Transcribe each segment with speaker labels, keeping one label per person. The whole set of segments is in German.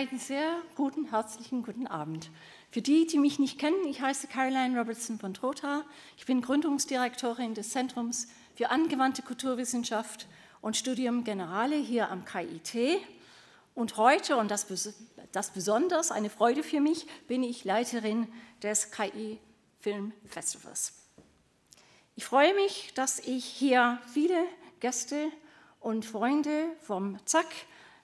Speaker 1: Einen sehr guten, herzlichen guten Abend. Für die, die mich nicht kennen, ich heiße Caroline Robertson von Trotha. Ich bin Gründungsdirektorin des Zentrums für angewandte Kulturwissenschaft und Studium Generale hier am KIT. Und heute, und das, das besonders eine Freude für mich, bin ich Leiterin des KI Film Festivals. Ich freue mich, dass ich hier viele Gäste und Freunde vom ZAK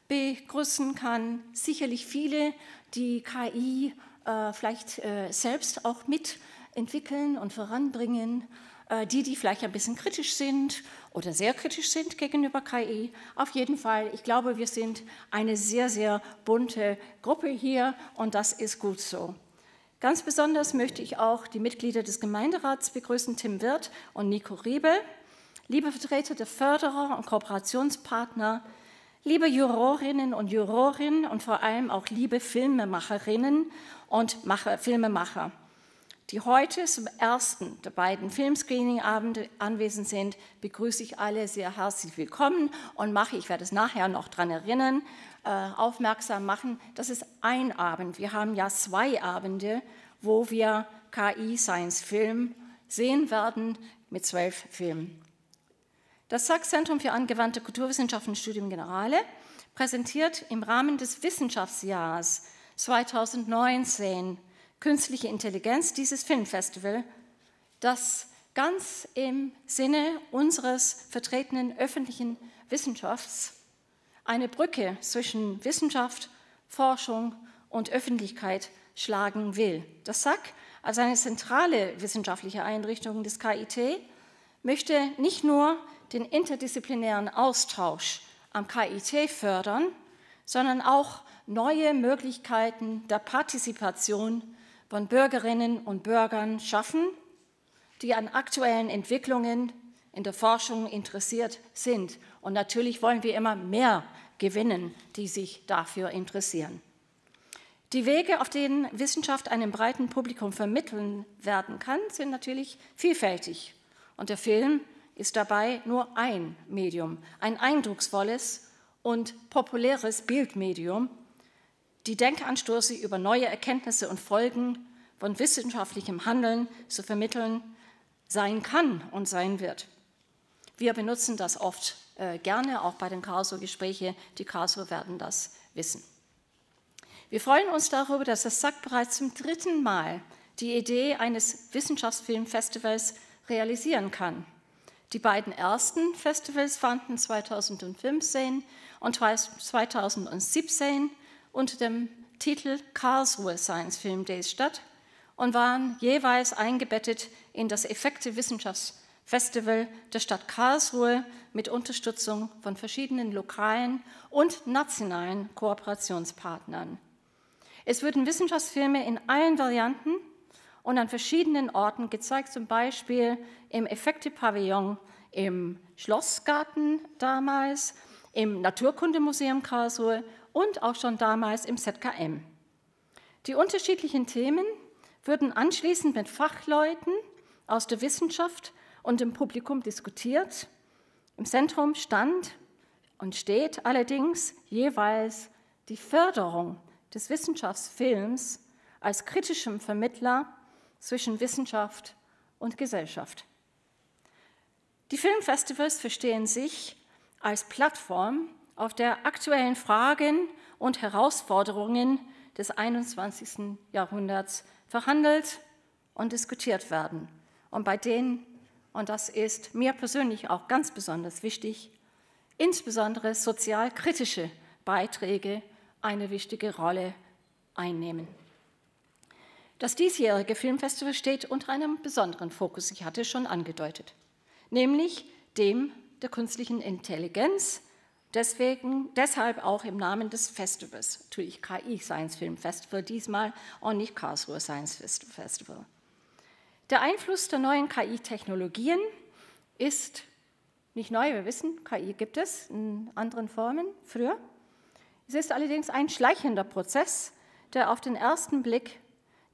Speaker 1: begrüßen kann. Sicherlich viele, die KI äh, vielleicht äh, selbst auch mitentwickeln und voranbringen. Äh, die, die vielleicht ein bisschen kritisch sind oder sehr kritisch sind gegenüber KI. Auf jeden Fall, ich glaube, wir sind eine sehr, sehr bunte Gruppe hier und das ist gut so. Ganz besonders möchte ich auch die Mitglieder des Gemeinderats begrüßen, Tim Wirth und Nico Riebe, liebe Vertreter der Förderer und Kooperationspartner, liebe Jurorinnen und Jurorinnen und vor allem auch liebe Filmemacherinnen und Macher, Filmemacher, die heute zum ersten der beiden Filmscreening-Abende anwesend sind, begrüße ich alle sehr herzlich willkommen und mache, ich werde es nachher noch daran erinnern, äh, aufmerksam machen, das ist ein Abend. Wir haben ja zwei Abende, wo wir KI Science Film sehen werden mit zwölf Filmen. Das Sachs-Zentrum für angewandte Kulturwissenschaften Studium Generale präsentiert im Rahmen des Wissenschaftsjahres 2019 Künstliche Intelligenz, dieses Filmfestival, das ganz im Sinne unseres vertretenen öffentlichen Wissenschafts eine Brücke zwischen Wissenschaft, Forschung und Öffentlichkeit schlagen will. Das SAC als eine zentrale wissenschaftliche Einrichtung des KIT möchte nicht nur den interdisziplinären Austausch am KIT fördern, sondern auch neue Möglichkeiten der Partizipation von Bürgerinnen und Bürgern schaffen, die an aktuellen Entwicklungen in der Forschung interessiert sind. Und natürlich wollen wir immer mehr gewinnen, die sich dafür interessieren. Die Wege, auf denen Wissenschaft einem breiten Publikum vermitteln werden kann, sind natürlich vielfältig. Und der Film ist dabei nur ein Medium, ein eindrucksvolles und populäres Bildmedium, die Denkanstöße über neue Erkenntnisse und Folgen von wissenschaftlichem Handeln zu vermitteln sein kann und sein wird. Wir benutzen das oft äh, gerne, auch bei den Karlsruhe-Gesprächen. Die Karlsruhe werden das wissen. Wir freuen uns darüber, dass das SAC bereits zum dritten Mal die Idee eines Wissenschaftsfilmfestivals realisieren kann. Die beiden ersten Festivals fanden 2015 und 2017 unter dem Titel Karlsruhe Science Film Days statt und waren jeweils eingebettet in das Effekte Wissenschaftsfestival der Stadt Karlsruhe mit Unterstützung von verschiedenen lokalen und nationalen Kooperationspartnern. Es wurden Wissenschaftsfilme in allen Varianten und an verschiedenen Orten gezeigt, zum Beispiel im Effekte-Pavillon im Schlossgarten damals, im Naturkundemuseum Karlsruhe und auch schon damals im ZKM. Die unterschiedlichen Themen würden anschließend mit Fachleuten aus der Wissenschaft und dem Publikum diskutiert. Im Zentrum stand und steht allerdings jeweils die Förderung des Wissenschaftsfilms als kritischem Vermittler zwischen Wissenschaft und Gesellschaft. Die Filmfestivals verstehen sich als Plattform auf der aktuellen Fragen und Herausforderungen des 21. Jahrhunderts verhandelt und diskutiert werden. Und bei denen, und das ist mir persönlich auch ganz besonders wichtig, insbesondere sozialkritische Beiträge eine wichtige Rolle einnehmen. Das diesjährige Filmfestival steht unter einem besonderen Fokus, ich hatte es schon angedeutet, nämlich dem der künstlichen Intelligenz, Deswegen, deshalb auch im Namen des Festivals, natürlich KI Science Film Festival diesmal und nicht Karlsruhe Science Festival. Der Einfluss der neuen KI-Technologien ist nicht neu, wir wissen, KI gibt es in anderen Formen früher. Es ist allerdings ein schleichender Prozess, der auf den ersten Blick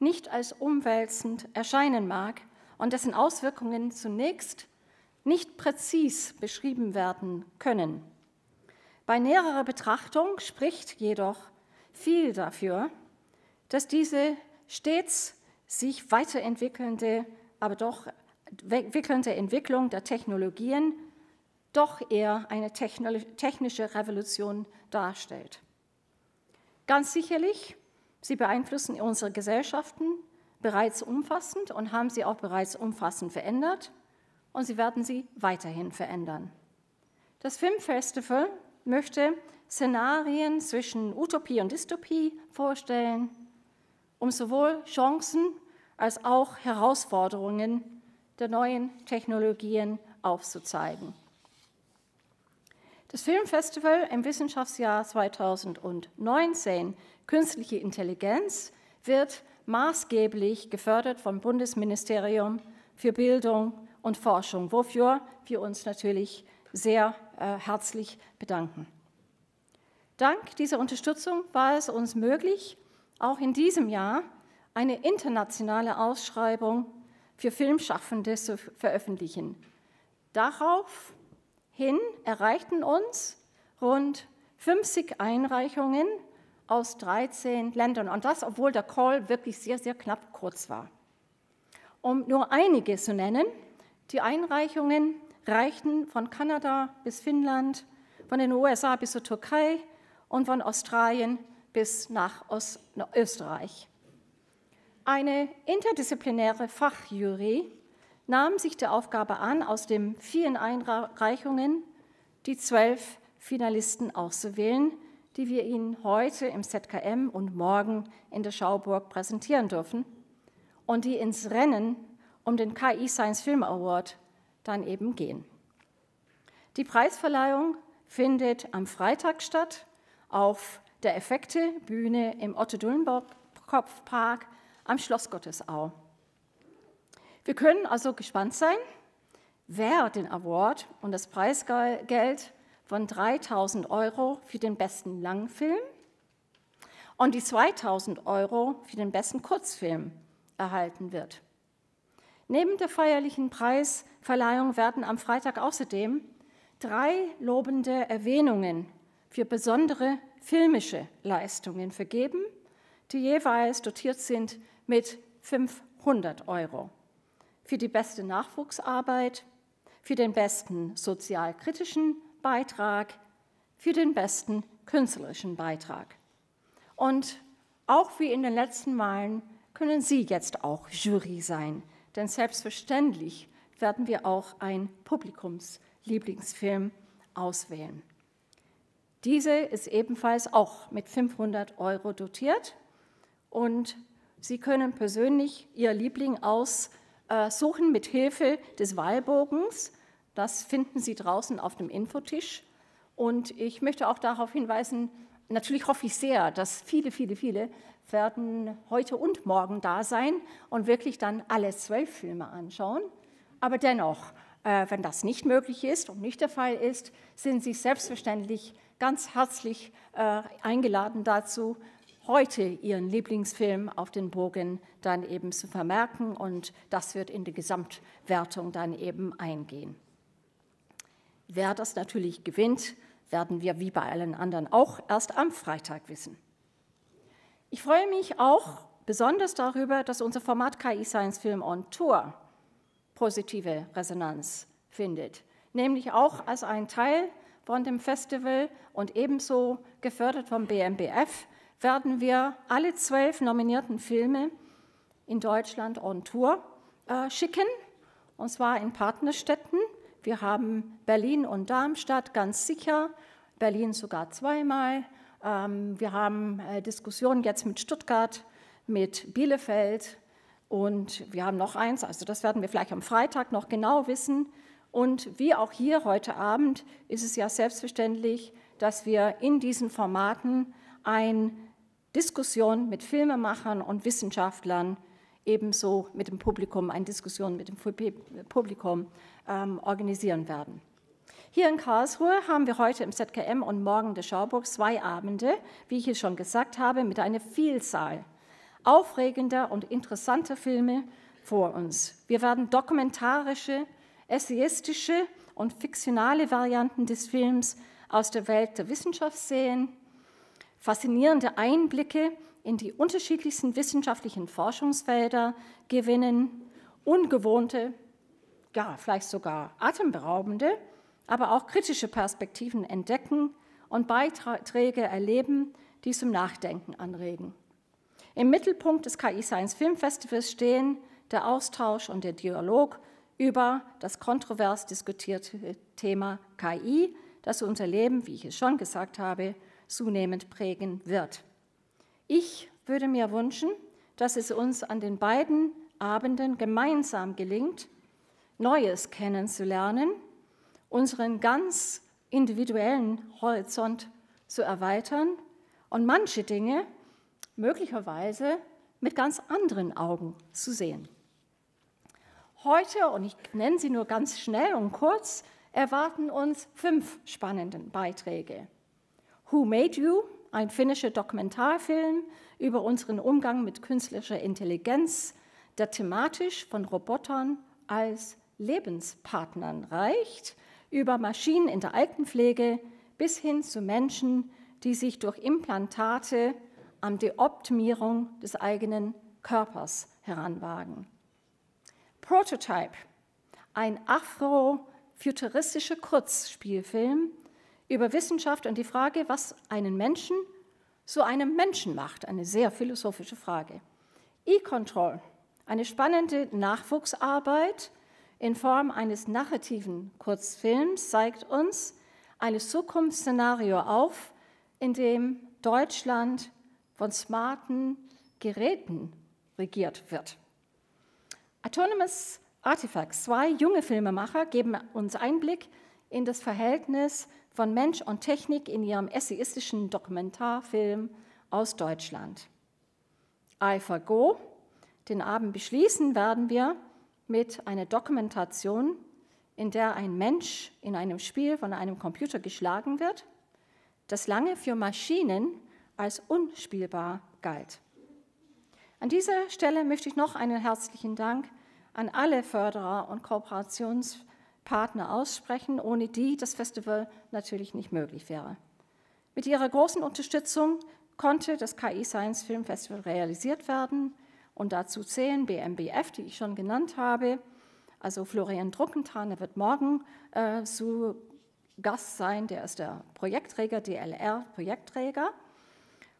Speaker 1: nicht als umwälzend erscheinen mag und dessen Auswirkungen zunächst nicht präzis beschrieben werden können. Bei näherer Betrachtung spricht jedoch viel dafür, dass diese stets sich weiterentwickelnde, aber doch entwickelnde Entwicklung der Technologien doch eher eine technische Revolution darstellt. Ganz sicherlich, sie beeinflussen unsere Gesellschaften bereits umfassend und haben sie auch bereits umfassend verändert und sie werden sie weiterhin verändern. Das Filmfestival möchte Szenarien zwischen Utopie und Dystopie vorstellen, um sowohl Chancen als auch Herausforderungen der neuen Technologien aufzuzeigen. Das Filmfestival im Wissenschaftsjahr 2019 Künstliche Intelligenz wird maßgeblich gefördert vom Bundesministerium für Bildung und Forschung, wofür wir uns natürlich sehr äh, herzlich bedanken. Dank dieser Unterstützung war es uns möglich, auch in diesem Jahr eine internationale Ausschreibung für Filmschaffende zu veröffentlichen. Daraufhin erreichten uns rund 50 Einreichungen aus 13 Ländern und das, obwohl der Call wirklich sehr, sehr knapp kurz war. Um nur einige zu nennen, die Einreichungen reichten von Kanada bis Finnland, von den USA bis zur Türkei und von Australien bis nach Österreich. Eine interdisziplinäre Fachjury nahm sich der Aufgabe an, aus den vielen Einreichungen die zwölf Finalisten auszuwählen, die wir Ihnen heute im ZKM und morgen in der Schauburg präsentieren dürfen und die ins Rennen um den KI Science Film Award dann eben gehen. Die Preisverleihung findet am Freitag statt auf der Effekte-Bühne im Otto-Dullenborg-Kopfpark am Schloss Gottesau. Wir können also gespannt sein, wer den Award und das Preisgeld von 3000 Euro für den besten Langfilm und die 2000 Euro für den besten Kurzfilm erhalten wird. Neben der feierlichen Preisverleihung werden am Freitag außerdem drei lobende Erwähnungen für besondere filmische Leistungen vergeben, die jeweils dotiert sind mit 500 Euro. Für die beste Nachwuchsarbeit, für den besten sozialkritischen Beitrag, für den besten künstlerischen Beitrag. Und auch wie in den letzten Malen können Sie jetzt auch Jury sein, denn selbstverständlich werden wir auch ein Publikumslieblingsfilm auswählen. Diese ist ebenfalls auch mit 500 Euro dotiert und Sie können persönlich Ihr Liebling aussuchen mit Hilfe des Wahlbogens. Das finden Sie draußen auf dem Infotisch. Und ich möchte auch darauf hinweisen, natürlich hoffe ich sehr, dass viele, viele, viele werden heute und morgen da sein und wirklich dann alle zwölf Filme anschauen. Aber dennoch, äh, wenn das nicht möglich ist und nicht der Fall ist, sind Sie selbstverständlich ganz herzlich äh, eingeladen dazu, heute Ihren Lieblingsfilm auf den Bogen dann eben zu vermerken und das wird in die Gesamtwertung dann eben eingehen. Wer das natürlich gewinnt, werden wir wie bei allen anderen auch erst am Freitag wissen. Ich freue mich auch besonders darüber, dass unser Format KI Science Film on Tour positive Resonanz findet, nämlich auch als ein Teil von dem Festival und ebenso gefördert vom BMBF werden wir alle zwölf nominierten Filme in Deutschland on Tour äh, schicken, und zwar in Partnerstädten. Wir haben Berlin und Darmstadt ganz sicher, Berlin sogar zweimal. Ähm, wir haben äh, Diskussionen jetzt mit Stuttgart, mit Bielefeld und wir haben noch eins, also das werden wir vielleicht am Freitag noch genau wissen. Und wie auch hier heute Abend ist es ja selbstverständlich, dass wir in diesen Formaten eine Diskussion mit Filmemachern und Wissenschaftlern ebenso mit dem Publikum, eine Diskussion mit dem Publikum ähm, organisieren werden. Hier in Karlsruhe haben wir heute im ZKM und morgen der Schauburg zwei Abende, wie ich es schon gesagt habe, mit einer Vielzahl aufregender und interessanter Filme vor uns. Wir werden dokumentarische, essayistische und fiktionale Varianten des Films aus der Welt der Wissenschaft sehen, faszinierende Einblicke in die unterschiedlichsten wissenschaftlichen Forschungsfelder gewinnen, ungewohnte, ja, vielleicht sogar atemberaubende, aber auch kritische Perspektiven entdecken und Beiträge erleben, die zum Nachdenken anregen. Im Mittelpunkt des KI Science Film Festivals stehen der Austausch und der Dialog über das kontrovers diskutierte Thema KI, das unser Leben, wie ich es schon gesagt habe, zunehmend prägen wird. Ich würde mir wünschen, dass es uns an den beiden Abenden gemeinsam gelingt, Neues kennenzulernen, unseren ganz individuellen Horizont zu erweitern und manche Dinge möglicherweise mit ganz anderen Augen zu sehen. Heute, und ich nenne sie nur ganz schnell und kurz, erwarten uns fünf spannende Beiträge. Who Made You? Ein finnischer Dokumentarfilm über unseren Umgang mit künstlicher Intelligenz, der thematisch von Robotern als Lebenspartnern reicht, über Maschinen in der Altenpflege bis hin zu Menschen, die sich durch Implantate an die Optimierung des eigenen Körpers heranwagen. Prototype, ein afrofuturistischer Kurzspielfilm über Wissenschaft und die Frage, was einen Menschen zu einem Menschen macht, eine sehr philosophische Frage. E-Control, eine spannende Nachwuchsarbeit in Form eines narrativen Kurzfilms, zeigt uns ein Zukunftsszenario auf, in dem Deutschland von smarten Geräten regiert wird. Autonomous Artifacts, zwei junge Filmemacher, geben uns Einblick in das Verhältnis von Mensch und Technik in ihrem essayistischen Dokumentarfilm aus Deutschland. AlphaGo, den Abend beschließen werden wir mit einer Dokumentation, in der ein Mensch in einem Spiel von einem Computer geschlagen wird, das lange für Maschinen als unspielbar galt. An dieser Stelle möchte ich noch einen herzlichen Dank an alle Förderer und Kooperationspartner aussprechen, ohne die das Festival natürlich nicht möglich wäre. Mit ihrer großen Unterstützung konnte das KI Science Film Festival realisiert werden und dazu zählen BMBF, die ich schon genannt habe, also Florian Druckenthal, der wird morgen äh, zu Gast sein, der ist der Projektträger, DLR-Projektträger.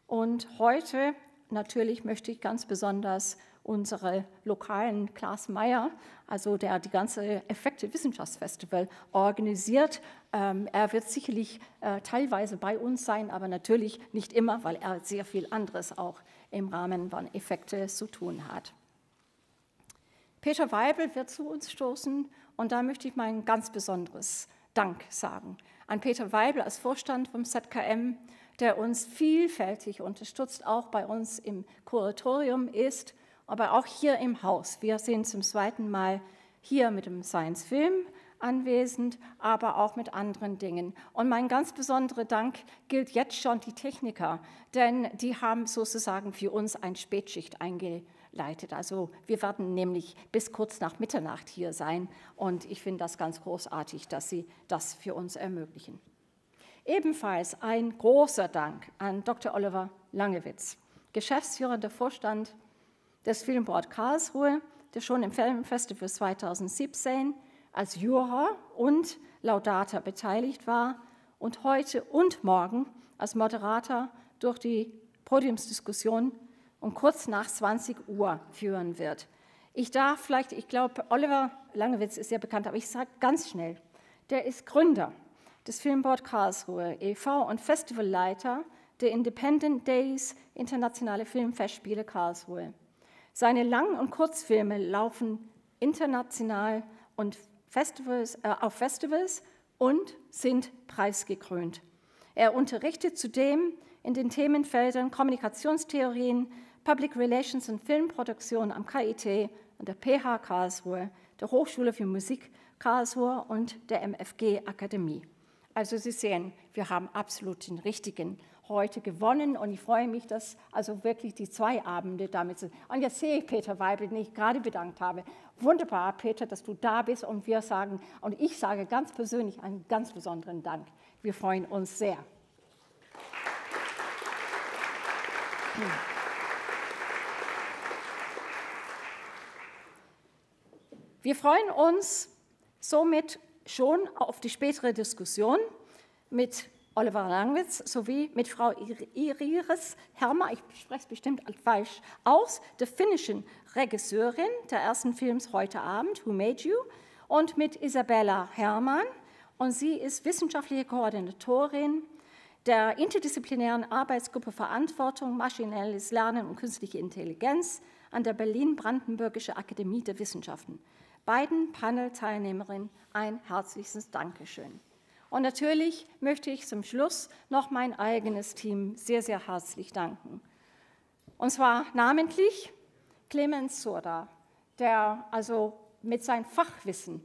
Speaker 1: Und heute natürlich möchte ich ganz besonders unsere lokalen Klaas Meyer, also der die ganze Effekte Wissenschaftsfestival organisiert. Ähm, er wird sicherlich äh, teilweise bei uns sein, aber natürlich nicht immer, weil er sehr viel anderes auch im Rahmen von Effekte zu tun hat. Peter Weibel wird zu uns stoßen und da möchte ich mein ganz besonderes Dank sagen an Peter Weibel als Vorstand vom ZKM, der uns vielfältig unterstützt, auch bei uns im Kuratorium ist aber auch hier im Haus. Wir sind zum zweiten Mal hier mit dem Science Film anwesend, aber auch mit anderen Dingen. Und mein ganz besonderer Dank gilt jetzt schon die Techniker, denn die haben sozusagen für uns ein Spätschicht eingeleitet. Also wir werden nämlich bis kurz nach Mitternacht hier sein und ich finde das ganz großartig, dass sie das für uns ermöglichen. Ebenfalls ein großer Dank an Dr. Oliver Langewitz, geschäftsführender Vorstand des Filmboard Karlsruhe, der schon im Filmfestival 2017 als Juror und Laudator beteiligt war und heute und morgen als Moderator durch die Podiumsdiskussion um kurz nach 20 Uhr führen wird. Ich darf vielleicht, ich glaube, Oliver Langewitz ist sehr bekannt, aber ich sage ganz schnell, der ist Gründer des Filmboard Karlsruhe e.V. und Festivalleiter der Independent Days Internationale Filmfestspiele Karlsruhe. Seine Lang- und Kurzfilme laufen international und Festivals, äh, auf Festivals und sind preisgekrönt. Er unterrichtet zudem in den Themenfeldern Kommunikationstheorien, Public Relations und Filmproduktion am KIT und der PH Karlsruhe, der Hochschule für Musik Karlsruhe und der MFG Akademie. Also Sie sehen, wir haben absolut den richtigen heute gewonnen und ich freue mich, dass also wirklich die zwei Abende damit sind. Und jetzt sehe ich Peter Weibel, den ich gerade bedankt habe. Wunderbar, Peter, dass du da bist und wir sagen, und ich sage ganz persönlich einen ganz besonderen Dank. Wir freuen uns sehr. Wir freuen uns somit schon auf die spätere Diskussion mit Oliver Langwitz sowie mit Frau Iris Hermer, ich spreche es bestimmt falsch aus, der finnischen Regisseurin der ersten Films Heute Abend, Who Made You, und mit Isabella Hermann. Und sie ist wissenschaftliche Koordinatorin der interdisziplinären Arbeitsgruppe Verantwortung, maschinelles Lernen und künstliche Intelligenz an der Berlin-Brandenburgische Akademie der Wissenschaften. Beiden Panel-Teilnehmerinnen ein herzliches Dankeschön. Und natürlich möchte ich zum Schluss noch mein eigenes Team sehr, sehr herzlich danken. Und zwar namentlich Clemens Surda, der also mit seinem Fachwissen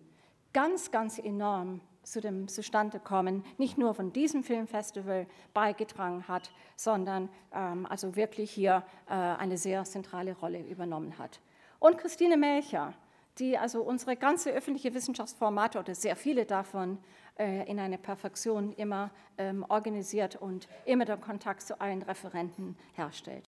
Speaker 1: ganz, ganz enorm zu dem Zustandekommen nicht nur von diesem Filmfestival beigetragen hat, sondern ähm, also wirklich hier äh, eine sehr zentrale Rolle übernommen hat. Und Christine Melcher, die also unsere ganze öffentliche Wissenschaftsformate oder sehr viele davon äh, in einer Perfektion immer ähm, organisiert und immer den Kontakt zu allen Referenten herstellt.